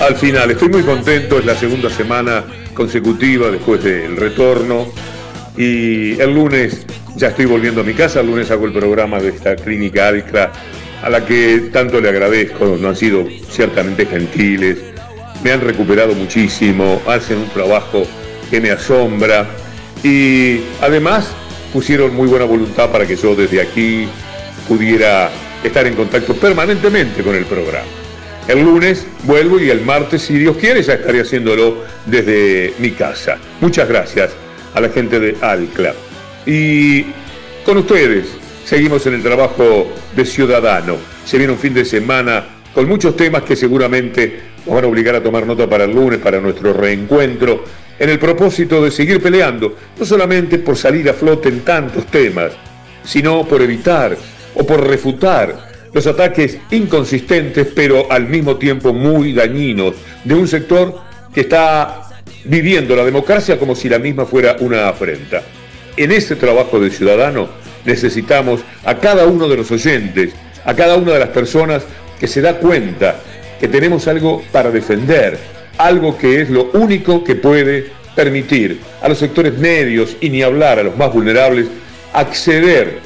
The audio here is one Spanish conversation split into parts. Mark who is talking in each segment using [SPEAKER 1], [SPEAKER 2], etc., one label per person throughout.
[SPEAKER 1] al final. Estoy muy contento, es la segunda semana consecutiva después del retorno. Y el lunes ya estoy volviendo a mi casa, el lunes hago el programa de esta clínica Alcra, a la que tanto le agradezco, no han sido ciertamente gentiles, me han recuperado muchísimo, hacen un trabajo que me asombra y además pusieron muy buena voluntad para que yo desde aquí pudiera estar en contacto permanentemente con el programa. El lunes vuelvo y el martes, si Dios quiere, ya estaré haciéndolo desde mi casa. Muchas gracias a la gente de Alcla. Y con ustedes seguimos en el trabajo de ciudadano. Se viene un fin de semana con muchos temas que seguramente nos van a obligar a tomar nota para el lunes, para nuestro reencuentro, en el propósito de seguir peleando, no solamente por salir a flote en tantos temas, sino por evitar o por refutar los ataques inconsistentes pero al mismo tiempo muy dañinos de un sector que está viviendo la democracia como si la misma fuera una afrenta. En este trabajo de ciudadano necesitamos a cada uno de los oyentes, a cada una de las personas que se da cuenta que tenemos algo para defender, algo que es lo único que puede permitir a los sectores medios y ni hablar a los más vulnerables acceder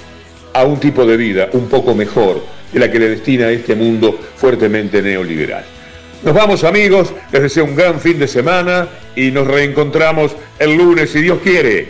[SPEAKER 1] a un tipo de vida un poco mejor de la que le destina este mundo fuertemente neoliberal. Nos vamos amigos, les deseo un gran fin de semana y nos reencontramos el lunes si Dios quiere.